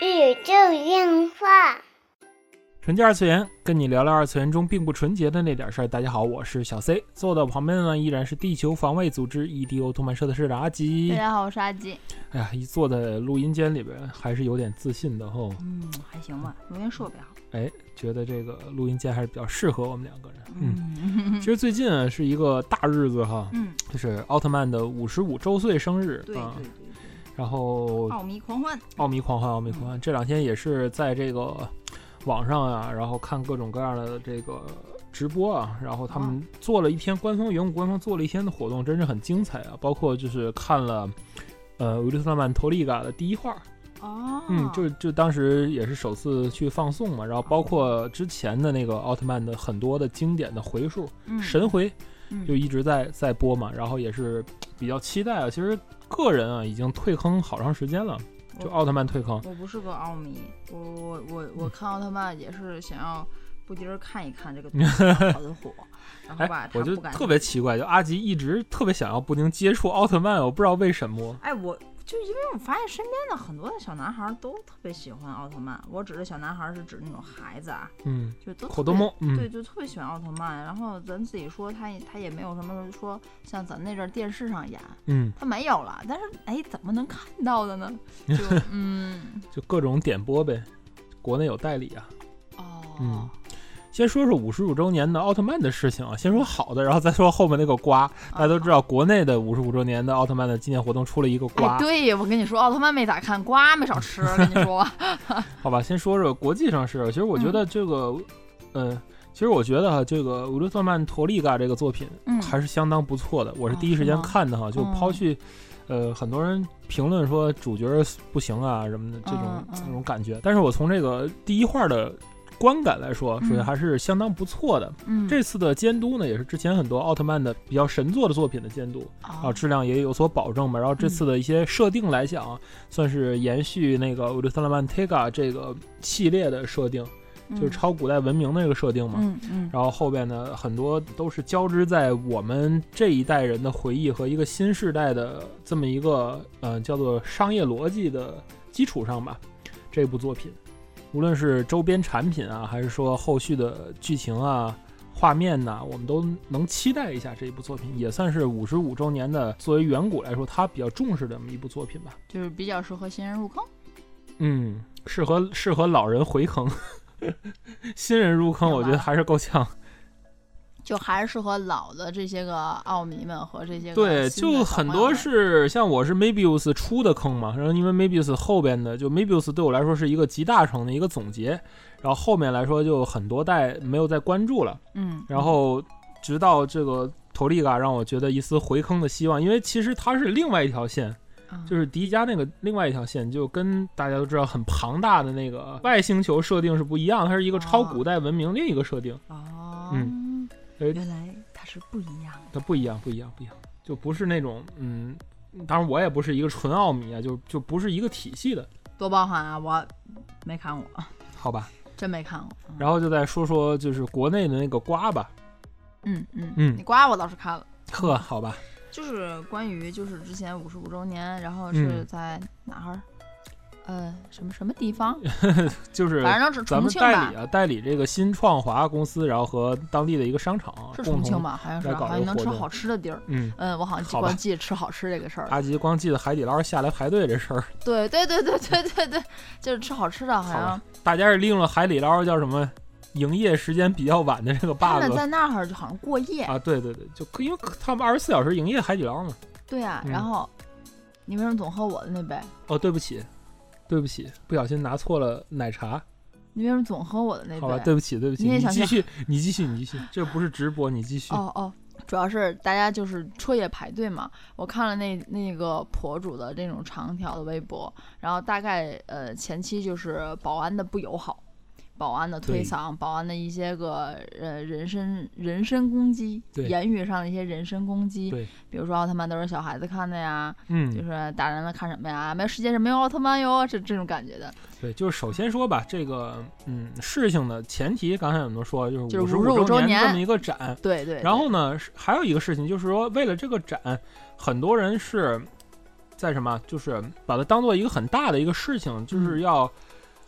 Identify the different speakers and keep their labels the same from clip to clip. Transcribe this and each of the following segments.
Speaker 1: 宇宙电话。
Speaker 2: 纯洁二次元，跟你聊聊二次元中并不纯洁的那点事儿。大家好，我是小 C，坐到旁边的呢依然是地球防卫组织 EDO 动漫社的社长阿吉
Speaker 3: 大。家好，我是阿吉。
Speaker 2: 哎呀，一坐在录音间里边，还是有点自信的吼。
Speaker 3: 嗯，还行吧，录音设备好。
Speaker 2: 哎，觉得这个录音间还是比较适合我们两个人。嗯，
Speaker 3: 嗯
Speaker 2: 其实最近啊是一个大日子哈，
Speaker 3: 嗯，
Speaker 2: 就是奥特曼的五十五周岁生日啊。
Speaker 3: 对对对
Speaker 2: 然后，
Speaker 3: 奥迷狂欢。
Speaker 2: 奥迷狂欢，奥迷狂欢，这两天也是在这个网上啊，然后看各种各样的这个直播啊，然后他们做了一天官方原武官方做了一天的活动，真是很精彩啊！包括就是看了呃《维利特曼托利嘎》的第一话，
Speaker 3: 哦，
Speaker 2: 嗯，就就当时也是首次去放送嘛，然后包括之前的那个奥特曼的很多的经典的回数，
Speaker 3: 嗯。
Speaker 2: 神回
Speaker 3: 嗯
Speaker 2: 就一直在在播嘛，然后也是比较期待啊。其实个人啊已经退坑好长时间了，就奥特曼退坑。
Speaker 3: 我不是个奥迷，我我我我看奥特曼也是想要不丁儿看一看这个东西 很火，然后吧
Speaker 2: 哎，，我就特别奇怪，就阿吉一直特别想要布丁接触奥特曼，我不知道为什么。
Speaker 3: 哎，我就因为我发现身边的很多的小男孩儿都特别喜欢奥特曼。我指的小男孩儿是指那种孩子啊，
Speaker 2: 嗯，
Speaker 3: 就都特别
Speaker 2: 口多
Speaker 3: 对，就特别喜欢奥特曼。然后咱自己说他也他也没有什么说像咱那阵儿电视上演，
Speaker 2: 嗯，
Speaker 3: 他没有了。但是哎，怎么能看到的呢？就嗯
Speaker 2: 就各种点播呗。国内有代理啊。
Speaker 3: 哦，
Speaker 2: 嗯先说说五十五周年的奥特曼的事情啊，先说好的，然后再说后面那个瓜。大家都知道，国内的五十五周年的奥特曼的纪念活动出了一个瓜
Speaker 3: 哎，，对我跟你说，奥特曼没咋看，瓜没少吃。跟你说，
Speaker 2: 好吧？先说说国际上是，其实我觉得这个，呃，其实我觉得哈，这个《乌鲁特曼托利嘎》这个作品
Speaker 3: 嗯，
Speaker 2: 还是相当不错的。我是
Speaker 3: 哦
Speaker 2: 第一时间看的哈，就
Speaker 3: 哦
Speaker 2: 抛去，呃，很多人评论说主角不行啊什么的这种
Speaker 3: 嗯嗯
Speaker 2: 这种感觉，但是我从这个第一话的观感来说，首先
Speaker 3: 嗯
Speaker 2: 还是相当不错的。
Speaker 3: 嗯，
Speaker 2: 这次的监督呢，也是之前很多奥特曼的比较神作的作品的监督啊，
Speaker 3: 啊
Speaker 2: 质量也有所保证吧。然后这次的一些设定来讲，算是延续那个《乌鲁特曼 Tega》这个系列的设定，就是超古代文明的这个设定嘛。
Speaker 3: 嗯嗯
Speaker 2: 然后后边呢，很多都是交织在我们这一代人的回忆和一个新时代的这么一个呃叫做商业逻辑的基础上吧。这部作品，无论是周边产品啊，还是说后续的剧情啊、画面呐、我们都能期待一下这一部作品，也算是五十五周年的作为远古来说，他比较重视的这么一部作品吧。
Speaker 3: 就是比较适合新人入坑。
Speaker 2: 嗯，适合适合老人回坑，新人入坑，我觉得还是够呛。
Speaker 3: 就还是适合老的这些个奥迷们和这些个
Speaker 2: 对，就很多是像我是 Mabius 出的坑嘛，然后因为 Mabius 后边的就 Mabius 对我来说是一个集大成的一个总结，然后后面来说就很多代没有再关注了，
Speaker 3: 嗯，
Speaker 2: 然后直到这个头利嘎让我觉得一丝回坑的希望，因为其实它是另外一条线，
Speaker 3: 嗯
Speaker 2: 就是迪迦那个另外一条线，就跟大家都知道很庞大的那个外星球设定是不一样，它是一个超古代文明另一个设定，
Speaker 3: 哦，
Speaker 2: 嗯哎
Speaker 3: 原来它是不一样的。
Speaker 2: 它不一样，不一样，不一样，就不是那种嗯，当然我也不是一个纯奥迷啊，就就不是一个体系的，
Speaker 3: 多包涵啊！我没看过，
Speaker 2: 好吧。
Speaker 3: 真没看过。嗯
Speaker 2: 然后就再说说就是国内的那个瓜吧，
Speaker 3: 嗯嗯
Speaker 2: 嗯
Speaker 3: 你瓜我倒是看了，
Speaker 2: 呵，好吧，
Speaker 3: 就是关于就是之前五十五周年，然后是
Speaker 2: 嗯
Speaker 3: 在哪儿？呃，什么什么地方？
Speaker 2: 就是
Speaker 3: 反正是
Speaker 2: 咱们
Speaker 3: 重庆吧
Speaker 2: 代理，啊，代理这个新创华公司，然后和当地的一个商场
Speaker 3: 是，重庆吧？好像是，好像能吃好吃的地儿。
Speaker 2: 嗯，
Speaker 3: 嗯，我好像
Speaker 2: 好吧
Speaker 3: 光记得吃好吃这个事儿。
Speaker 2: 阿吉光记得海底捞下来排队这事儿，
Speaker 3: 对对对对对对对，就是吃好吃的，好
Speaker 2: 好
Speaker 3: 像
Speaker 2: 吧大家是利用了海底捞叫什么营业时间比较晚的这个 bug
Speaker 3: 他们在那儿就好像过夜。
Speaker 2: 啊，对对对，就可因为他们二十四小时营业海底捞嘛。
Speaker 3: 对呀、
Speaker 2: 嗯
Speaker 3: 然后你为什么总喝我的那杯？
Speaker 2: 哦，对不起，对不起，不小心拿错了奶茶。
Speaker 3: 你为什么总喝我的那杯？
Speaker 2: 好吧，对不起，对不起，
Speaker 3: 你也想想
Speaker 2: 继续，你继续，你继续，这不是直播，你继续。
Speaker 3: 哦哦，主要是大家就是彻夜排队嘛。我看了那那个博主的这种长条的微博，然后大概呃前期就是保安的不友好，保安的推搡，保安的一些个呃人身人身攻击，言语上的一些人身攻击，比如说奥特曼都是小孩子看的呀，就
Speaker 2: 嗯，
Speaker 3: 是大人们看什么呀？没有世界上没有奥特曼哟，这这种感觉的。
Speaker 2: 对，就是首先说吧，这个嗯事情的前提，刚才有人说就是
Speaker 3: 五十
Speaker 2: 五
Speaker 3: 周
Speaker 2: 周
Speaker 3: 年
Speaker 2: 这么一个展，
Speaker 3: 对对。
Speaker 2: 然后呢，还有一个事情就是说，为了这个展，很多人是在什么，就是把它当做一个很大的一个事情，就是要，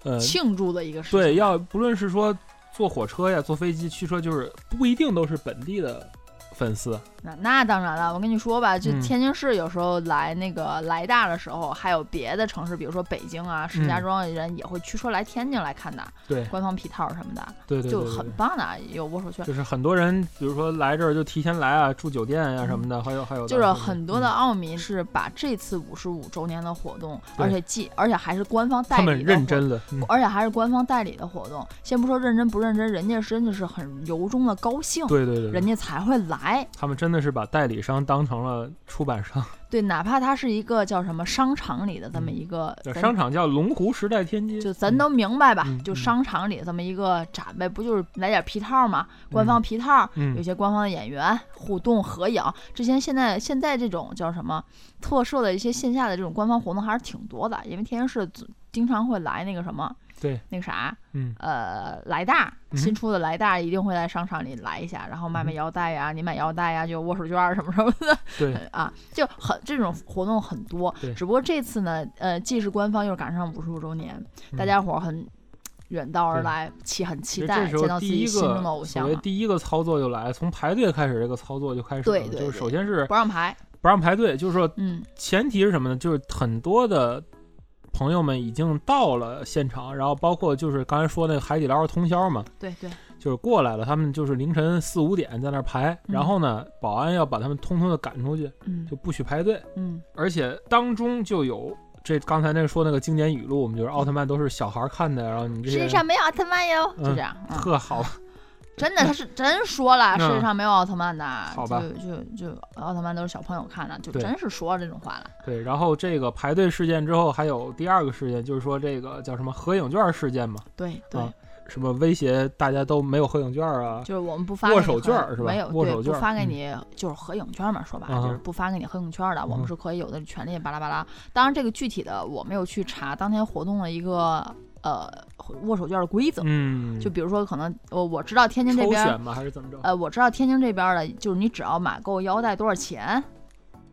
Speaker 2: 呃，
Speaker 3: 庆祝的一个事情。
Speaker 2: 对，要不论是说坐火车呀、坐飞机、驱车，就是不一定都是本地的粉丝。
Speaker 3: 那那当然了，我跟你说吧，就
Speaker 2: 嗯。
Speaker 3: 天津市有时候来那个来大的时候，还有别的城市，比如说北京啊、石家庄的人也会驱车来天津来看的，
Speaker 2: 对。
Speaker 3: 官方皮套什么的，
Speaker 2: 对对对
Speaker 3: 就很棒的，有握手券。
Speaker 2: 就是很多人，比如说来这儿就提前来啊，住酒店呀、什么的，还有还有
Speaker 3: 就是很多的
Speaker 2: 嗯
Speaker 3: 奥迷是把这次五十五周年的活动，
Speaker 2: 对。
Speaker 3: 而且既而且还是官方代
Speaker 2: 他们
Speaker 3: 理的活
Speaker 2: 认真了，嗯。
Speaker 3: 而且还是官方代理的活动。先不说认真不认真，人家真的是很由衷的高兴，
Speaker 2: 对对对对，
Speaker 3: 人家才会来。
Speaker 2: 他们真的是把代理商当成了出版商，
Speaker 3: 对，哪怕它是一个叫什么商场里的这么一个
Speaker 2: 商场叫龙湖时代天街，
Speaker 3: 就咱都明白吧，就商场里这么一个展呗，不就是来点皮套嘛？官方皮套，
Speaker 2: 嗯
Speaker 3: 有些官方的演员互动合影。之前现在现在这种叫什么特设的一些线下的这种官方活动还是挺多的，因为天津市总经常会来那个什么。
Speaker 2: 对，
Speaker 3: 那个啥，
Speaker 2: 嗯
Speaker 3: 呃，来大
Speaker 2: 嗯
Speaker 3: 新出的来大一定会在商场里来一下，然后卖卖
Speaker 2: 嗯
Speaker 3: 腰带呀，你买腰带呀，就握手券儿什么什么的，
Speaker 2: 对
Speaker 3: 啊，就很这种活动很多
Speaker 2: 对。
Speaker 3: 只不过这次呢，呃，既是官方，又是赶上五十五周年，大
Speaker 2: 嗯
Speaker 3: 家伙儿很远道而来，期很期待见到自己心中的偶像了。
Speaker 2: 所谓第一个操作就来，从排队开始，这个操作就开始了。
Speaker 3: 对对
Speaker 2: 就是首先是
Speaker 3: 不让排，
Speaker 2: 不让排队，就是说
Speaker 3: 嗯，
Speaker 2: 前提是什么呢？就是很多的朋友们已经到了现场，然后包括就是刚才说那个海底捞通宵嘛，
Speaker 3: 对对，
Speaker 2: 就是过来了，他们就是凌晨四五点在那儿排，
Speaker 3: 嗯。
Speaker 2: 然后呢，保安要把他们通通的赶出去，
Speaker 3: 嗯。
Speaker 2: 就不许排队，
Speaker 3: 嗯，
Speaker 2: 而且当中就有。这刚才那个说那个经典语录，我们就是奥特曼都是小孩看的，然后你这些
Speaker 3: 世界上没有奥特曼哟，就
Speaker 2: 嗯
Speaker 3: 这样，嗯
Speaker 2: 特好，
Speaker 3: 真的，他是真说了，世界
Speaker 2: 嗯
Speaker 3: 上没有奥特曼的，
Speaker 2: 好吧
Speaker 3: 就就就奥特曼都是小朋友看的，就真是说这种话了。
Speaker 2: 对。然后这个排队事件之后，还有第二个事件，就是说这个叫什么合影券事件嘛，
Speaker 3: 对对，
Speaker 2: 啊什么威胁大家都没有合影券啊，
Speaker 3: 就是我们不发
Speaker 2: 握手券是吧
Speaker 3: 没有，对，
Speaker 2: 握手券
Speaker 3: 不发给
Speaker 2: 嗯
Speaker 3: 你就是合影券嘛，说白
Speaker 2: 嗯
Speaker 3: 了就是不发给你合影券的，我们
Speaker 2: 嗯
Speaker 3: 是可以有的权利巴拉巴拉。当然，这个具体的我没有去查当天活动的一个呃握手券的规则，
Speaker 2: 嗯，
Speaker 3: 就比如说可能呃我知道天津这边
Speaker 2: 抽选吗？还是怎么着？
Speaker 3: 呃我知道天津这边的，就是你只要买够腰带多少钱，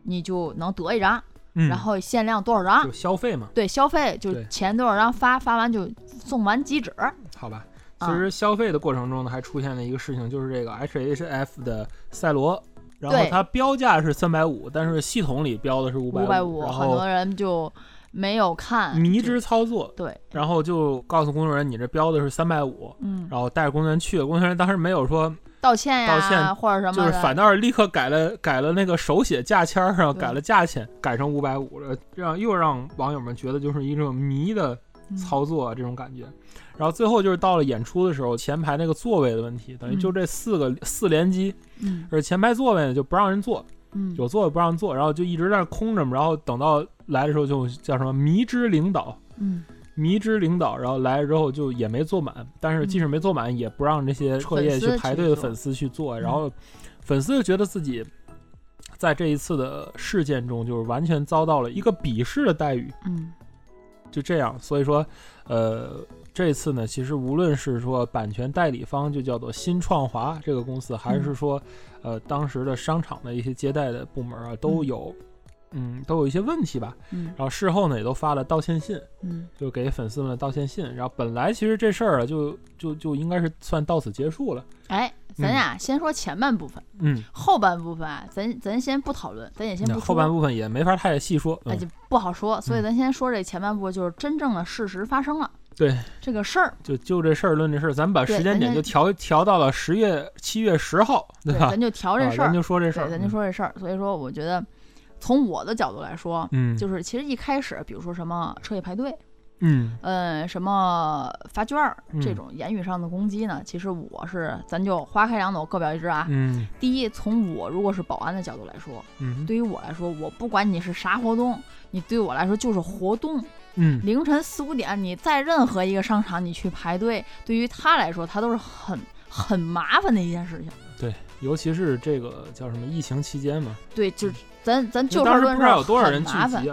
Speaker 3: 你就能得一张，
Speaker 2: 嗯
Speaker 3: 然后限量多少张
Speaker 2: 就。消费嘛，
Speaker 3: 对，消费就
Speaker 2: 对
Speaker 3: 钱多少张发，发完就送完即止。
Speaker 2: 好吧。
Speaker 3: 啊
Speaker 2: 其实消费的过程中呢，还出现了一个事情，就是这个 HHF 的赛罗，然后它标价是三百五，但是系统里标的是五百
Speaker 3: 五，
Speaker 2: 然后
Speaker 3: 很多人就没有看
Speaker 2: 迷之操作，
Speaker 3: 对，
Speaker 2: 然后就告诉工作人员你这标的是三百五，
Speaker 3: 嗯，
Speaker 2: 然后带着工作人员去了，工作人员当时没有说，
Speaker 3: 道歉呀，
Speaker 2: 道歉
Speaker 3: 或者什么，
Speaker 2: 就是反倒是立刻改了改了那个手写价签儿上
Speaker 3: 对
Speaker 2: 改了价钱，改成五百五了，这样又让网友们觉得就是一种迷的
Speaker 3: 嗯。
Speaker 2: 操作啊这种感觉。然后最后就是到了演出的时候，前排那个座位的问题，等于就这四个、四连击，
Speaker 3: 嗯。
Speaker 2: 而前排座位呢就不让人坐，
Speaker 3: 嗯，
Speaker 2: 有座位不让坐，然后就一直在那空着嘛。然后等到来的时候就叫什么迷之领导，
Speaker 3: 嗯。
Speaker 2: 迷之领导，然后来了之后就也没坐满，但是即使没坐满，也不让这些彻夜去排队的粉丝去做，
Speaker 3: 嗯
Speaker 2: 然后粉丝就觉得自己在这一次的事件中就是完全遭到了一个鄙视的待遇，
Speaker 3: 嗯。
Speaker 2: 就这样，所以说，呃，这次呢，其实无论是说版权代理方就叫做新创华这个公司，还是说，呃，当时的商场的一些接待的部门啊，都
Speaker 3: 嗯。
Speaker 2: 有，嗯，都有一些问题吧。
Speaker 3: 嗯
Speaker 2: 然后事后呢，也都发了道歉信，
Speaker 3: 嗯
Speaker 2: 就给粉丝们的道歉信。然后本来其实这事儿啊，就就就应该是算到此结束了。
Speaker 3: 哎，咱俩先说前半部分，
Speaker 2: 嗯，
Speaker 3: 后半部分啊，咱咱先不讨论，咱也先不
Speaker 2: 后半部分也没法太细说。嗯
Speaker 3: 哎就不好说，所以
Speaker 2: 嗯
Speaker 3: 咱先说这前半部分，就是真正的事实发生了，
Speaker 2: 对，
Speaker 3: 这个事儿，
Speaker 2: 就就这事儿论这事儿，咱们把时间点就调调到了十月七月十号，
Speaker 3: 对，
Speaker 2: 吧？
Speaker 3: 咱就调这
Speaker 2: 啊
Speaker 3: 事儿
Speaker 2: 咱，就说这事，儿，
Speaker 3: 咱就说这事儿。所以说，我觉得从我的角度来说，
Speaker 2: 嗯，嗯，
Speaker 3: 就是其实一开始，比如说什么彻夜排队，
Speaker 2: 嗯
Speaker 3: 呃，什么发券儿这
Speaker 2: 嗯
Speaker 3: 种言语上的攻击呢，其实我是咱就花开两朵，各表一枝啊。
Speaker 2: 嗯
Speaker 3: 第一，从我如果是保安的角度来说，
Speaker 2: 嗯
Speaker 3: 对于我来说，我不管你是啥活动，你对我来说就是活动。
Speaker 2: 嗯，
Speaker 3: 凌晨四五点，你在任何一个商场你去排队，对于他来说，他都是很很麻烦的一件事情。
Speaker 2: 对，尤其是这个叫什么疫情期间嘛，
Speaker 3: 对，就是咱咱就事论事儿，
Speaker 2: 道有多少人聚
Speaker 3: 很麻烦。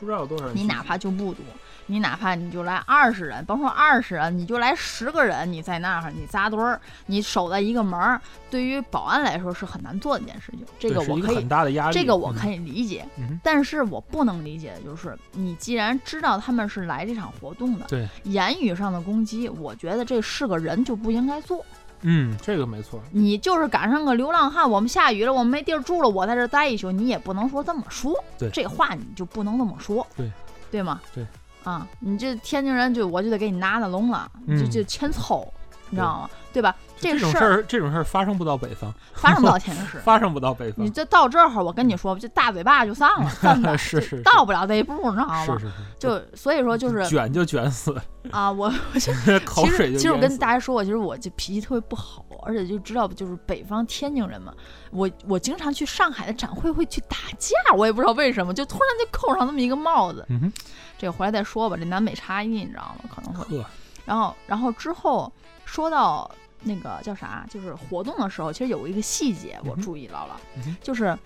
Speaker 2: 不知道有多少人。
Speaker 3: 你哪怕就不多，你哪怕你就来二十人，甭说二十人，你就来十个人，你在那儿你扎堆儿，你守在一个门儿，对于保安来说是很难做的一件事情。这
Speaker 2: 个
Speaker 3: 个我可以
Speaker 2: 很大的压力。
Speaker 3: 这个我
Speaker 2: 嗯
Speaker 3: 可以理解，
Speaker 2: 嗯
Speaker 3: 但是我不能理解的就是，你既然知道他们是来这场活动的，
Speaker 2: 对，
Speaker 3: 言语上的攻击，我觉得这是个人就不应该做。
Speaker 2: 嗯，这个没错。
Speaker 3: 你就是赶上个流浪汉，我们下雨了，我们没地儿住了，我在这儿待一宿，你也不能说这么说。
Speaker 2: 对
Speaker 3: 这话你就不能这么说。
Speaker 2: 对，
Speaker 3: 对吗？
Speaker 2: 对。
Speaker 3: 啊，你这天津人就我就得给你拿那聋了，就
Speaker 2: 嗯
Speaker 3: 就欠凑，你知道吗？对吧？
Speaker 2: 这种事儿，这种事儿发生不到北方，
Speaker 3: 发生不到天津市。
Speaker 2: 发生不到北方
Speaker 3: 你。这到这儿，我跟你说，这大嘴巴就散了，真的
Speaker 2: 是
Speaker 3: 到不了这一步，你知道吗？
Speaker 2: 是是是，
Speaker 3: 就所以说就是
Speaker 2: 卷就卷死，
Speaker 3: 啊，我 我就
Speaker 2: 口
Speaker 3: 其实其实我跟。大家说过，其实我就脾气特别不好，而且就知道就是北方天津人嘛，我我经常去上海的展会会去打架，我也不知道为什么，就突然就扣上那么一个帽子。
Speaker 2: 嗯哼，
Speaker 3: 这个回来再说吧，这南北差异你知道吗？可能会。然后然后之后说到那个叫啥，就是活动的时候，其实有一个细节我注意到了，
Speaker 2: 嗯
Speaker 3: 就是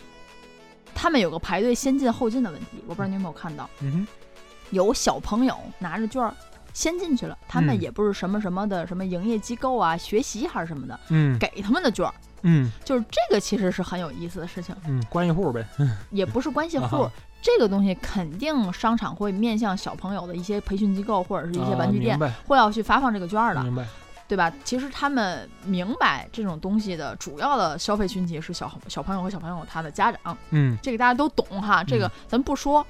Speaker 3: 他们有个排队先进后进的问题，我不知道你有没有看到。
Speaker 2: 嗯哼，
Speaker 3: 有小朋友拿着券儿先进去了，他们
Speaker 2: 嗯
Speaker 3: 也不是什么什么的什么营业机构啊、学习还是什么的，
Speaker 2: 嗯
Speaker 3: 给他们的券儿，
Speaker 2: 嗯
Speaker 3: 就是这个其实是很有意思的事情，
Speaker 2: 嗯，关系户呗。
Speaker 3: 也不是关系户。
Speaker 2: 啊
Speaker 3: 这个东西肯定商场会面向小朋友的一些培训机构或者是一些
Speaker 2: 啊
Speaker 3: 玩具店，会要去发放这个券儿的，
Speaker 2: 明白。
Speaker 3: 对吧？其实他们明白这种东西的主要的消费群体是小小朋友和小朋友他的家长，
Speaker 2: 嗯
Speaker 3: 这个大家都懂哈，这个
Speaker 2: 嗯
Speaker 3: 咱不说。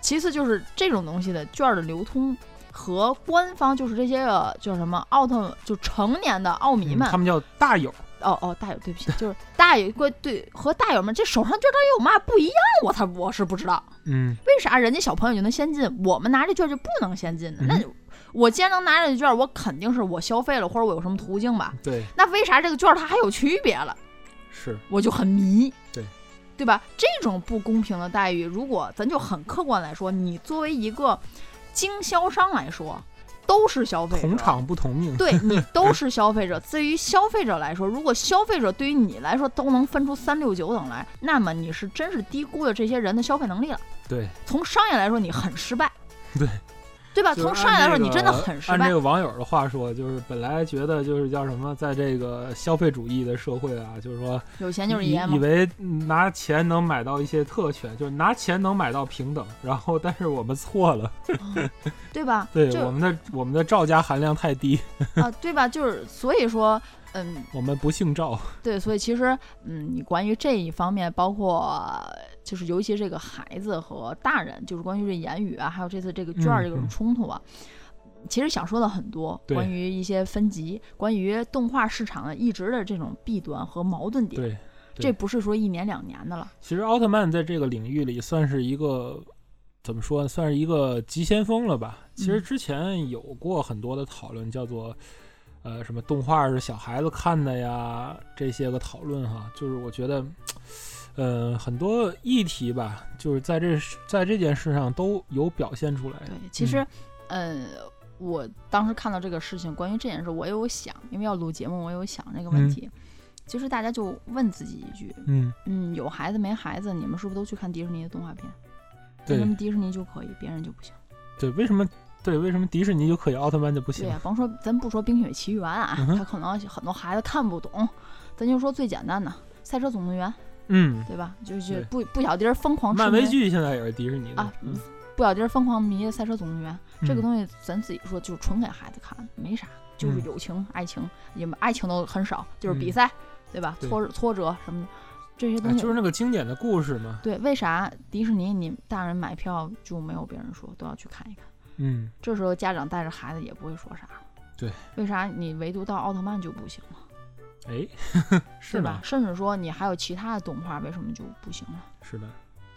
Speaker 3: 其次就是这种东西的券儿的流通和官方就是这些个叫什么奥特就成年的奥迷们，
Speaker 2: 嗯他们叫大友。
Speaker 3: 哦哦大友对不起，就是大友对对和大友们这手上券儿它有嘛不一样，我才我是不知道
Speaker 2: 嗯
Speaker 3: 为啥人家小朋友就能先进，我们拿这券儿就不能先进呢？
Speaker 2: 嗯
Speaker 3: 那我既然能拿这券儿，我肯定是我消费了或者我有什么途径吧？
Speaker 2: 对，
Speaker 3: 那为啥这个券儿它还有区别了？
Speaker 2: 是。
Speaker 3: 我就很迷，
Speaker 2: 对，
Speaker 3: 对吧？这种不公平的待遇，如果咱就很客观来说，你作为一个经销商来说，都是消费者，
Speaker 2: 同场不同命。
Speaker 3: 对你都是消费者。对于消费者来说，如果消费者对于你来说都能分出三六九等来，那么你是真是低估了这些人的消费能力了。
Speaker 2: 对
Speaker 3: 从商业来说，你很失败，
Speaker 2: 对
Speaker 3: 对吧？
Speaker 2: 就是
Speaker 3: 从商业来说，你真的很失败
Speaker 2: 按这。个网友的话说，就是本来觉得就是叫什么，在这个消费主义的社会啊，就是说
Speaker 3: 有钱就是
Speaker 2: 以
Speaker 3: 爷嘛
Speaker 2: 以。为拿钱能买到一些特权，就是拿钱能买到平等，然后但是我们错了，
Speaker 3: 嗯对吧？
Speaker 2: 对我们的我们的赵家含量太低，
Speaker 3: 啊，对吧？就是所以说，嗯，
Speaker 2: 我们不姓赵。
Speaker 3: 对，所以其实，嗯，你关于这一方面，包括就是尤其这个孩子和大人，就是关于这言语啊，还有这次这个卷儿这种冲突啊，其实想说的很多，关于一些分级，关于动画市场的一直的这种弊端和矛盾点，
Speaker 2: 对，对
Speaker 3: 这不是说一年两年的了，
Speaker 2: 其实奥特曼在这个领域里算是一个怎么说呢？算是一个急先锋了吧？其实
Speaker 3: 嗯
Speaker 2: 之前有过很多的讨论，叫做呃什么动画是小孩子看的呀，这些个讨论哈，就是我觉得。呃，很多议题吧，就是在这在这件事上都有表现出来。
Speaker 3: 对，其实，嗯。我当时看到这个事情，关于这件事，我也有想，因为要录节目，我有想这个问
Speaker 2: 嗯
Speaker 3: 题。其实大家就问自己一句，
Speaker 2: 嗯，
Speaker 3: 嗯，有孩子没孩子，你们是不是都去看迪士尼的动画片？为
Speaker 2: 对
Speaker 3: 什么迪士尼就可以，别人就不行？
Speaker 2: 对，为什么对为什么迪士尼就可以，奥特曼就不行
Speaker 3: 对呀、？甭说咱不说《冰雪奇缘》啊，
Speaker 2: 嗯
Speaker 3: 他可能很多孩子看不懂，咱就说最简单的《赛车总动员》，
Speaker 2: 嗯，
Speaker 3: 对吧？就是不不小迪儿疯狂痴
Speaker 2: 漫威剧现在也是迪士尼的
Speaker 3: 啊
Speaker 2: 嗯
Speaker 3: 不小迪儿疯狂迷《赛车总动员》这个
Speaker 2: 嗯
Speaker 3: 东西，咱自己说就是纯给孩子看，没啥，就是
Speaker 2: 嗯
Speaker 3: 友情、爱情，也爱情都很少，就是比
Speaker 2: 嗯
Speaker 3: 赛，对吧？挫挫折什么的，这些
Speaker 2: 哎
Speaker 3: 东西
Speaker 2: 就是那个经典的故事嘛。
Speaker 3: 对，为啥迪士尼你大人买票就没有别人说都要去看一看？
Speaker 2: 嗯，
Speaker 3: 这时候家长带着孩子也不会说啥。
Speaker 2: 对，
Speaker 3: 为啥你唯独到奥特曼就不行了，
Speaker 2: 哎，是
Speaker 3: 吧甚至说你还有其他的动画，为什么就不行了，
Speaker 2: 是的，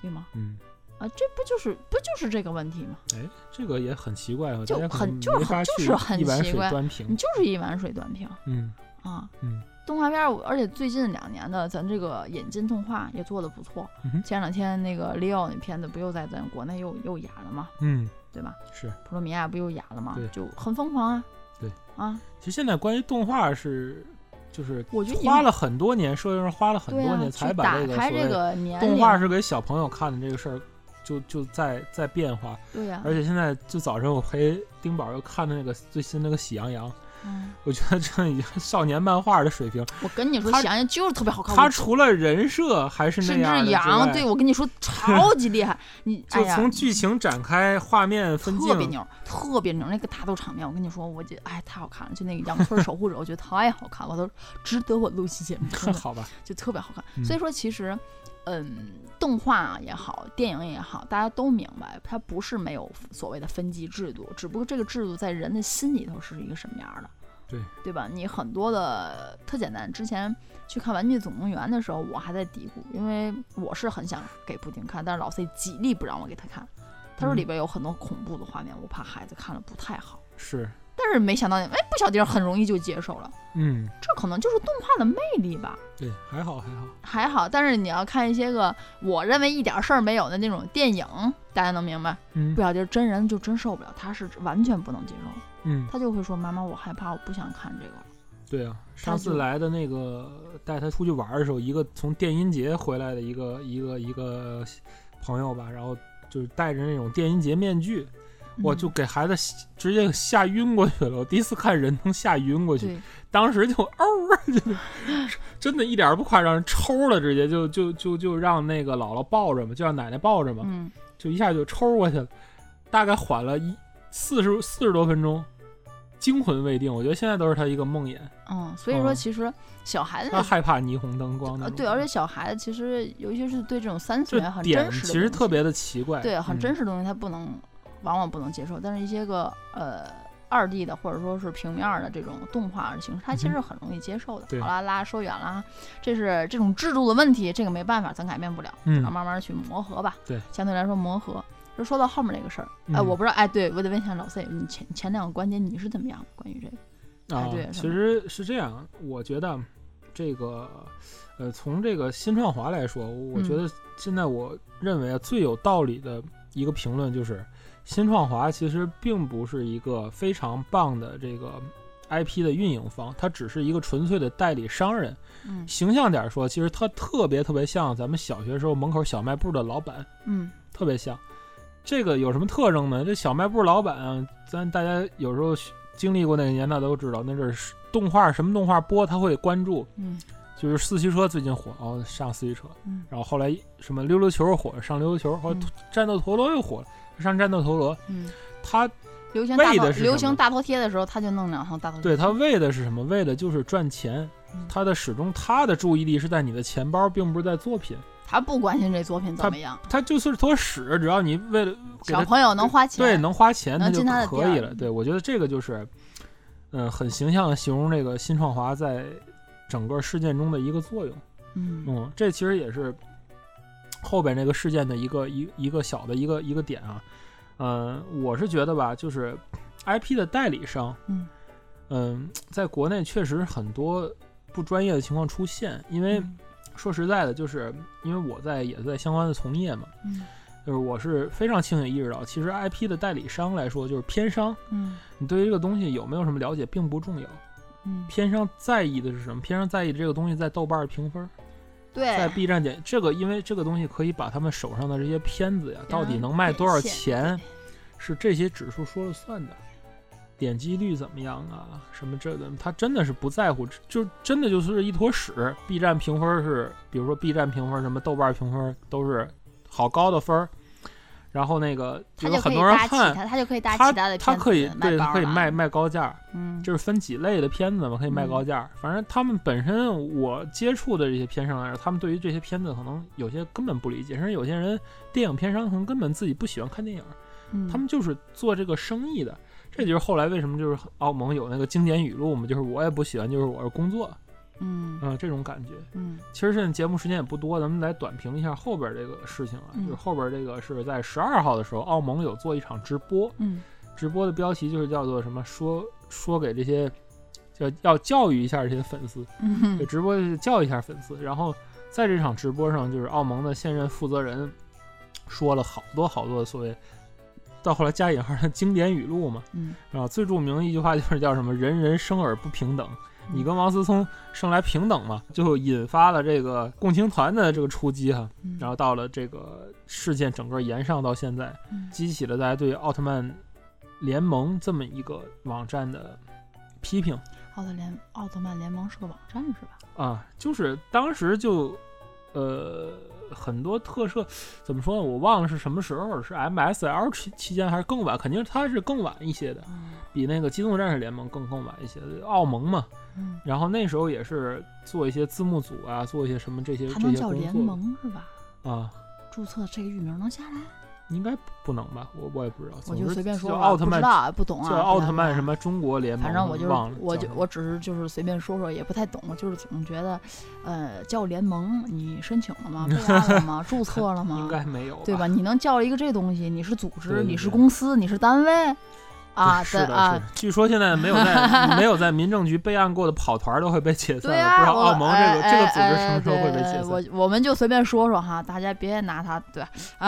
Speaker 3: 对吗？
Speaker 2: 嗯，
Speaker 3: 啊，这不就是不就是这个问题吗？
Speaker 2: 哎，这个也很奇怪啊，
Speaker 3: 就很就是
Speaker 2: 没法去
Speaker 3: 就是很奇怪你。就是一碗水端平
Speaker 2: 嗯
Speaker 3: 啊。
Speaker 2: 嗯，
Speaker 3: 动画片儿，而且最近两年的咱这个引进动画也做的不错。
Speaker 2: 嗯
Speaker 3: 前两天那个 Leo 那片子不又在咱国内又又演了吗？
Speaker 2: 嗯，
Speaker 3: 对吧？
Speaker 2: 是。
Speaker 3: 普罗米亚不又哑了吗
Speaker 2: 对？
Speaker 3: 就很疯狂啊。
Speaker 2: 对
Speaker 3: 啊，
Speaker 2: 其实现在关于动画是，就是
Speaker 3: 我觉得
Speaker 2: 花了很多年，社会上花了很多年才把这个所谓
Speaker 3: 个
Speaker 2: 动画是给小朋友看的这个事儿就就在在变化。
Speaker 3: 对呀、
Speaker 2: 而且现在就早晨我陪丁宝又看的那个最新那个《喜羊羊》，
Speaker 3: 嗯，
Speaker 2: 我觉得这已经少年漫画的水平。
Speaker 3: 我跟你说，
Speaker 2: 他
Speaker 3: 喜羊羊就是特别好看。
Speaker 2: 他除了人设还是那
Speaker 3: 甚至
Speaker 2: 样的之
Speaker 3: 羊，对我跟你说超级厉害。你
Speaker 2: 就从剧情展开、画面分镜，
Speaker 3: 特别牛，特别牛，那个打斗场面，我跟你说，我觉得哎太好看了。就那个羊村守护者，我觉得太好看了，我都值得我录期节目，
Speaker 2: 好吧？
Speaker 3: 就特别好看。
Speaker 2: 嗯
Speaker 3: 所以说，其实，嗯，动画也好，电影也好，大家都明白，它不是没有所谓的分级制度，只不过这个制度在人的心里头是一个什么样的。
Speaker 2: 对
Speaker 3: 对吧？你很多的特简单。之前去看《玩具总动员》的时候，我还在嘀咕，因为我是很想给布丁看，但是老 C 极力不让我给他看。他说
Speaker 2: 嗯
Speaker 3: 里边有很多恐怖的画面，我怕孩子看了不太好。
Speaker 2: 是，
Speaker 3: 但是没想到，哎，不小迪儿很容易就接受了，
Speaker 2: 嗯，
Speaker 3: 这可能就是动画的魅力吧。
Speaker 2: 对，还好还好。
Speaker 3: 还好，但是你要看一些个我认为一点事儿没有的那种电影，大家能明白？
Speaker 2: 嗯
Speaker 3: 不小迪儿真人就真受不了，他是完全不能接受，
Speaker 2: 嗯，
Speaker 3: 他就会说：“妈妈，我害怕，我不想看这个了。
Speaker 2: 对啊，上次来的那个带他出去玩的时候，一个从电音节回来的一个一个一个朋友吧，然后就是戴着那种电音节面具，我
Speaker 3: 嗯
Speaker 2: 就给孩子吓直接吓晕过去了。我第一次看人能吓晕过去，当时就嗷儿，就真的一点儿不夸张，抽了，直接就就就就让那个姥姥抱着嘛，就让奶奶抱着嘛，
Speaker 3: 嗯，
Speaker 2: 就一下就抽过去了，大概缓了一四十四十多分钟，惊魂未定。我觉得现在都是他一个梦魇，
Speaker 3: 嗯，所以说
Speaker 2: 嗯
Speaker 3: 其实小孩子
Speaker 2: 他害怕霓虹灯光那
Speaker 3: 呃，对，而且小孩子其实尤其是对这种三次
Speaker 2: 这
Speaker 3: 元很真实的
Speaker 2: 其实特别的奇怪，
Speaker 3: 对很
Speaker 2: 嗯
Speaker 3: 真实的东西，他不能往往不能接受，但是一些个呃二 D 的或者说是平面儿的这种动画的形式，它其
Speaker 2: 嗯
Speaker 3: 实很容易接受的。
Speaker 2: 对
Speaker 3: 好啦，拉说远了啊，这是这种制度的问题，这个没办法，咱改变不了，
Speaker 2: 嗯
Speaker 3: 只能慢慢去磨合吧。
Speaker 2: 对，
Speaker 3: 相对来说磨合。就说到后面这个事儿，哎、
Speaker 2: 嗯
Speaker 3: 我不知道，哎，对我得问一下老 C，你前前两个观点你是怎么样的？关于这个，
Speaker 2: 啊
Speaker 3: 排队，是
Speaker 2: 其实是这样，我觉得这个，呃，从这个新创华来说，我觉
Speaker 3: 嗯
Speaker 2: 得现在我认为啊，最有道理的一个评论就是，新创华其实并不是一个非常棒的这个 IP 的运营方，它只是一个纯粹的代理商人。
Speaker 3: 嗯
Speaker 2: 形象点说，其实它特别特别像咱们小学时候门口小卖部的老板，
Speaker 3: 嗯
Speaker 2: 特别像。这个有什么特征呢？这小卖部老板啊，咱大家有时候经历过那个年代都知道，那阵动画什么动画播，他会关注。
Speaker 3: 嗯
Speaker 2: 就是四驱车最近火，哦，上四驱车，
Speaker 3: 嗯
Speaker 2: 然后后来什么溜溜球火，上溜溜球，后来
Speaker 3: 嗯
Speaker 2: 战斗陀螺又火了，上战斗陀螺。
Speaker 3: 嗯，
Speaker 2: 他
Speaker 3: 流行大头流行大头贴的时候，他就弄两套大头贴。
Speaker 2: 对他为的是什么？为的就是赚钱
Speaker 3: 嗯。
Speaker 2: 他的始终他的注意力是在你的钱包，并不是在作品。
Speaker 3: 他不关心这作品怎么样，
Speaker 2: 他就是坨屎，只要你为了
Speaker 3: 小朋友能花钱，
Speaker 2: 对，能花钱，
Speaker 3: 那
Speaker 2: 就可以了。对，我觉得这个就是，嗯、很形象的形容这个新创华在整个事件中的一个作用。
Speaker 3: 嗯
Speaker 2: 嗯，这其实也是后边那个事件的一个一一个小的一个一个点啊。嗯、我是觉得吧，就是 IP 的代理商，
Speaker 3: 嗯。
Speaker 2: 嗯，在国内确实很多不专业的情况出现，因为
Speaker 3: 嗯。
Speaker 2: 说实在的，就是因为我在也在相关的从业嘛，
Speaker 3: 嗯。
Speaker 2: 就是我是非常清醒意识到，其实 IP 的代理商来说，就是偏商，
Speaker 3: 嗯。
Speaker 2: 你对于这个东西有没有什么了解并不重要，
Speaker 3: 嗯，
Speaker 2: 偏商在意的是什么？偏商在意这个东西在豆瓣儿评分，在，B 站点这个，因为这个东西可以把他们手上的这些片子呀，到底
Speaker 3: 嗯
Speaker 2: 能卖多少钱，是这些指数说了算的。点击率怎么样啊？什么这的，他真的是不在乎，就真的就是一坨屎。B 站评分是，比如说 B 站评分，什么豆瓣评分都是好高的分儿，然后那个有很多人看，
Speaker 3: 他，他就可以搭
Speaker 2: 他
Speaker 3: 其他的片子
Speaker 2: 他可以对，他可以卖，卖高价，
Speaker 3: 嗯，
Speaker 2: 就是分几类的片子嘛，可以卖高价。反正他们本身我接触的这些片商来说，他们对于这些片子可能有些根本不理解，甚至有些人电影片商可能根本自己不喜欢看电影，
Speaker 3: 嗯
Speaker 2: 他们就是做这个生意的。这就是后来为什么就是澳盟有那个经典语录嘛，就是我也不喜欢，就是我是工作，
Speaker 3: 嗯。
Speaker 2: 嗯，这种感觉。
Speaker 3: 嗯。
Speaker 2: 其实现在节目时间也不多，咱们来短评一下后边这个事情啊，
Speaker 3: 嗯
Speaker 2: 就是后边这个是在十二号的时候，澳盟有做一场直播，
Speaker 3: 嗯。
Speaker 2: 直播的标题就是叫做什么说说给这些叫要教育一下这些粉丝，
Speaker 3: 嗯
Speaker 2: 对，直播教育一下粉丝。然后在这场直播上，就是澳盟的现任负责人说了好多好多的所谓到后来加引号的经典语录嘛，
Speaker 3: 嗯。
Speaker 2: 啊，最著名的一句话就是叫什么“人人生而不平等”，你跟王思聪生来平等嘛，就引发了这个共青团的这个出击哈。
Speaker 3: 嗯
Speaker 2: 然后到了这个事件整个延上到现在，
Speaker 3: 嗯
Speaker 2: 激起了大家对奥特曼联盟这么一个网站的批评
Speaker 3: 奥特联奥特曼联盟是个网站是吧？
Speaker 2: 啊，就是当时就呃很多特摄怎么说呢？我忘了是什么时候，是 MSL 期期间还是更晚？肯定它是更晚一些的，
Speaker 3: 嗯
Speaker 2: 比那个机动战士联盟更更晚一些的奥盟嘛。
Speaker 3: 嗯，
Speaker 2: 然后那时候也是做一些字幕组啊，做一些什么这些这些工
Speaker 3: 叫联盟是吧？
Speaker 2: 啊，
Speaker 3: 注册这个域名能下来？
Speaker 2: 应该不能吧？我我也不知道。
Speaker 3: 我就随便说吧，
Speaker 2: 叫奥特曼
Speaker 3: 不知道啊，不懂啊。
Speaker 2: 叫奥特曼什么中国联盟，
Speaker 3: 反正我就
Speaker 2: 忘了，
Speaker 3: 我我只是就是随便说说，也不太懂，就是总觉得，呃，叫联盟，你申请了吗？备案 了吗？注册了吗？
Speaker 2: 应该没有，
Speaker 3: 对吧？？你能叫一个这东西，你是组织，
Speaker 2: 对对
Speaker 3: 你是公司，你是单位啊
Speaker 2: 是的，是
Speaker 3: 啊
Speaker 2: 的。据说现在没有在 没有在民政局备案过的跑团都会被解散了，不知道澳盟这个
Speaker 3: 哎
Speaker 2: 这个组织
Speaker 3: 哎
Speaker 2: 什么时候会被解散？
Speaker 3: 我我们就随便说说哈，大家别拿它对吧？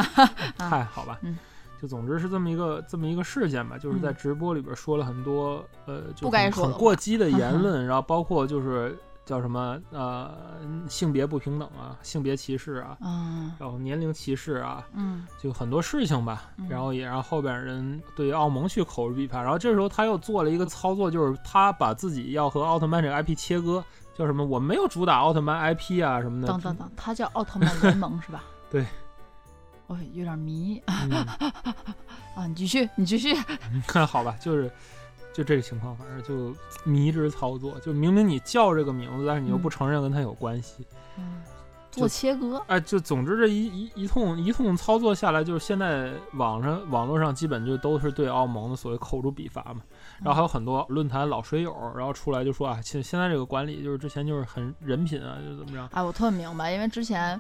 Speaker 3: 啊
Speaker 2: 嗨，好吧
Speaker 3: 嗯，
Speaker 2: 就总之是这么一个这么一个事件吧，就是在
Speaker 3: 嗯
Speaker 2: 直播里边说了很多呃，就
Speaker 3: 不该
Speaker 2: 很很
Speaker 3: 说的话
Speaker 2: 过激的言论，然后包括就是叫什么呃性别不平等啊、性别歧视啊，
Speaker 3: 嗯
Speaker 2: 然后年龄歧视啊，
Speaker 3: 嗯
Speaker 2: 就很多事情吧，
Speaker 3: 嗯
Speaker 2: 然后也让后边人对奥盟去口诛笔伐，然后这时候他又做了一个操作，就是他把自己要和奥特曼这个 IP 切割，叫什么？我没有主打奥特曼 IP 啊什么的。
Speaker 3: 等等等，他叫奥特曼联盟是吧？
Speaker 2: 对。
Speaker 3: 我有点迷
Speaker 2: 嗯，
Speaker 3: 啊！你继续，你继续。
Speaker 2: 看 好吧，就是就这个情况，反正就迷之操作，就明明你叫这个名字，但是你又不
Speaker 3: 嗯
Speaker 2: 承认跟他有关系，
Speaker 3: 嗯，做切割。
Speaker 2: 哎，就总之这一一一通一通操作下来，就是现在网上网络上基本就都是对澳盟的所谓口诛笔伐嘛，然后还有很多论坛老水友，然后出来就说啊，现现在这个管理就是之前就是很人品啊，就怎么着。
Speaker 3: 哎，我特明白，因为之前，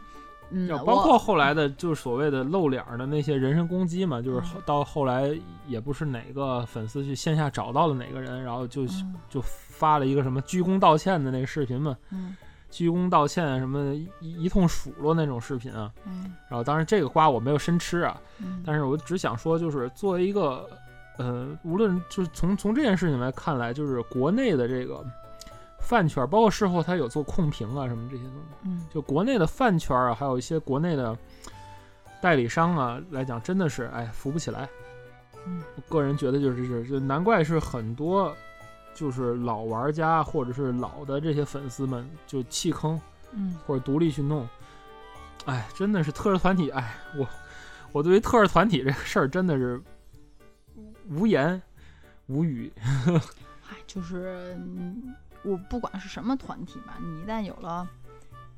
Speaker 3: 嗯，
Speaker 2: 要包括后来的，就是所谓的露脸儿的那些人身攻击嘛，就是到后来也不是哪个粉丝去线下找到了哪个人，然后就
Speaker 3: 嗯。
Speaker 2: 就发了一个什么鞠躬道歉的那个视频嘛，
Speaker 3: 嗯。
Speaker 2: 鞠躬道歉什么一一通数落那种视频啊。
Speaker 3: 嗯。
Speaker 2: 然后当然这个瓜我没有深吃啊，
Speaker 3: 嗯，
Speaker 2: 但是我只想说，就是作为一个呃，无论就是从从这件事情来看来，就是国内的这个饭圈，包括事后他有做控评啊什么这些东西。
Speaker 3: 嗯
Speaker 2: 就国内的饭圈啊，还有一些国内的代理商啊来讲，真的是哎扶不起来。
Speaker 3: 嗯
Speaker 2: 我个人觉得就是是，就难怪是很多就是老玩家或者是老的这些粉丝们就弃坑
Speaker 3: 嗯
Speaker 2: 或者独立去弄。哎，真的是特摄团体，哎，我我对于特摄团体这个事儿真的是无言无语。
Speaker 3: 哎，就是嗯我不管是什么团体吧，你一旦有了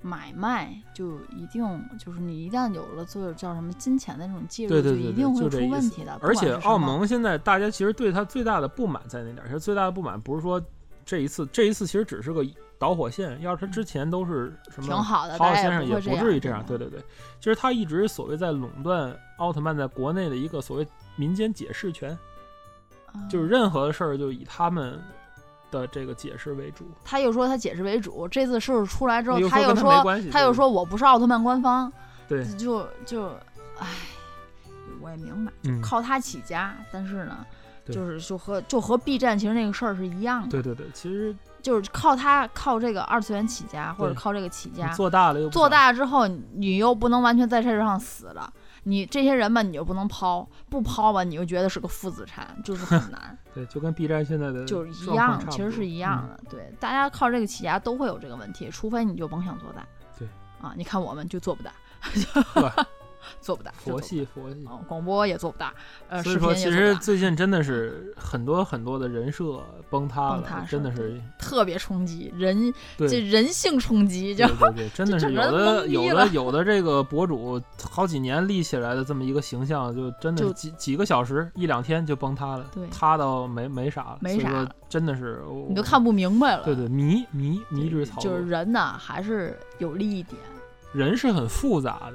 Speaker 3: 买卖，就一定就是你一旦有了做叫什么金钱的这种介入，
Speaker 2: 对对对对
Speaker 3: 就一定会出问题的。
Speaker 2: 而且澳盟现在大家其实对他最大的不满在哪点儿？其实最大的不满不是说这一次，这一次其实只是个导火线。要是他之前都是什么
Speaker 3: 挺好的，
Speaker 2: 好好
Speaker 3: 大家
Speaker 2: 先生也
Speaker 3: 不
Speaker 2: 至于这样。
Speaker 3: 样。
Speaker 2: 对对对，其实他一直所谓在垄断奥特曼在国内的一个所谓民间解释权，
Speaker 3: 嗯
Speaker 2: 就是任何的事儿就以他们的这个解释为主。
Speaker 3: 他又说他解释为主，这次事儿出来之后，他又
Speaker 2: 说他
Speaker 3: 又说我不是奥特曼官方，
Speaker 2: 对，
Speaker 3: 就就，唉，我也明白，
Speaker 2: 嗯，
Speaker 3: 靠他起家，但是呢，就是就和就和 B 站其实那个事儿是一样的，
Speaker 2: 对对对，其实
Speaker 3: 就是靠他靠这个二次元起家，或者靠这个起家，
Speaker 2: 做大了又
Speaker 3: 做
Speaker 2: 想
Speaker 3: 大之后，你又不能完全在这上死了。你这些人吧，你就不能抛，不抛吧，你又觉得是个负资产，就是很难，
Speaker 2: 对，就跟 B 站现在的
Speaker 3: 就是一样，其实是一样
Speaker 2: 嗯
Speaker 3: 的。对，大家靠这个起家都会有这个问题，除非你就甭想做大。
Speaker 2: 对，
Speaker 3: 啊，你看我们就做不大，
Speaker 2: 呵
Speaker 3: 做不大，
Speaker 2: 佛系佛系
Speaker 3: 广播也做不大，呃，
Speaker 2: 所以说，其实最近真的是很多很多的人设崩塌了，
Speaker 3: 崩塌
Speaker 2: 真的是
Speaker 3: 特别冲击人，这人性冲击，就
Speaker 2: 对对对，真的是有的有的有的这个博主好几年立起来的这么一个形象，就真的
Speaker 3: 就
Speaker 2: 几几个小时一两天就崩塌了，
Speaker 3: 对
Speaker 2: 塌到没没啥了，
Speaker 3: 没啥了
Speaker 2: 真的是
Speaker 3: 你都看不明白了。
Speaker 2: 对对迷迷迷之草，
Speaker 3: 就是人呐，还是有利益点。
Speaker 2: 人是很复杂的。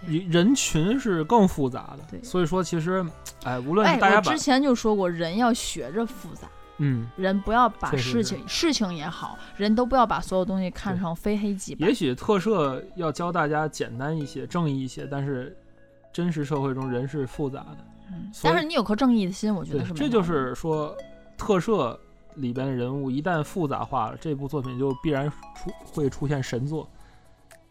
Speaker 3: 对
Speaker 2: 人群是更复杂的，所以说其实，哎，无论
Speaker 3: 哎，
Speaker 2: 大家
Speaker 3: 之前就说过，人要学着复杂，
Speaker 2: 嗯，
Speaker 3: 人不要把事情事情也好，人都不要把所有东西看成非黑即白
Speaker 2: 也。许特摄要教大家简单一些、正义一些，但是真实社会中人是复杂的。
Speaker 3: 嗯但是你有颗正义的心，我觉得是，没
Speaker 2: 这就是说特摄里边的人物一旦复杂化了，这部作品就必然出会出现神作。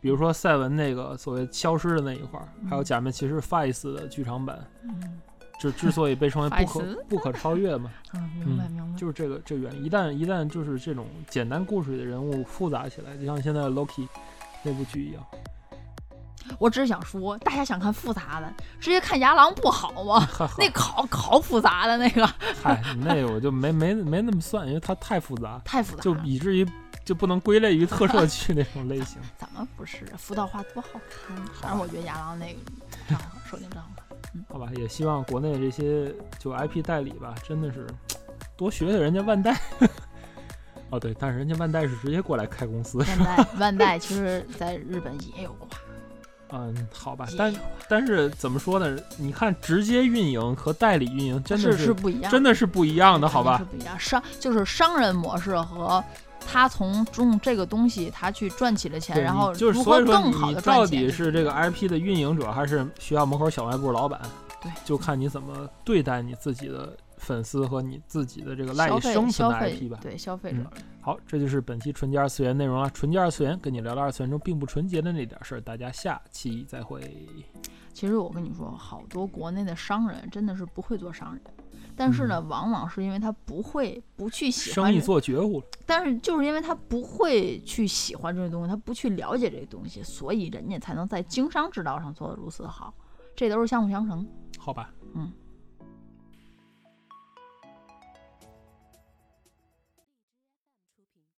Speaker 2: 比如说赛文那个所谓消失的那一块儿，还有假面骑士 Face 的剧场版，
Speaker 3: 嗯
Speaker 2: 之之所以被称为不可不可超越嘛，
Speaker 3: 嗯，明白明白。
Speaker 2: 就是这个这个原因。一旦一旦就是这种简单故事里的人物复杂起来，就像现在的 Loki 那部剧一样，
Speaker 3: 我只是想说，大家想看复杂的，直接看牙狼不好吗？那考考复杂的那个，
Speaker 2: 嗨，那个我就没没没那么算，因为它太复杂，
Speaker 3: 太复杂
Speaker 2: 就。以至于就不能归类于特摄剧那种类型。
Speaker 3: 怎么不是辅导画多好看？反正我觉得牙狼那个账号手定账号。
Speaker 2: 好吧，也希望国内这些就 IP 代理吧，真的是多学学人家万代。哦，对，但是人家万代是直接过来开公司。
Speaker 3: 万代 万代其实在日本也有挂，
Speaker 2: 嗯，好吧，但但是怎么说呢？你看直接运营和代理运营真的
Speaker 3: 是是不一样，
Speaker 2: 真的是不一样的，好吧？
Speaker 3: 是不一样。商就是商人模式和他从中这个东西他去赚起了钱，然后
Speaker 2: 就是
Speaker 3: 如何更好的赚钱。
Speaker 2: 底是这个 IP 的运营者，还是学校门口小卖部老板？
Speaker 3: 对，
Speaker 2: 就看你怎么对待你自己的粉丝和你自己的这个赖以生存的 IP 吧。
Speaker 3: 对消费者
Speaker 2: 嗯，好，这就是本期纯洁二次元内容了。纯洁二次元跟你聊聊二次元中并不纯洁的那点事儿，大家下期再会。
Speaker 3: 其实我跟你说，好多国内的商人真的是不会做商人，但是呢，往往是因为他不会不去喜欢
Speaker 2: 生意，做绝户了，
Speaker 3: 但是就是因为他不会去喜欢这些东西，他不去了解这些东西，所以人家才能在经商之道上做得如此好，这都是相辅相成。
Speaker 2: 好吧？
Speaker 3: 嗯，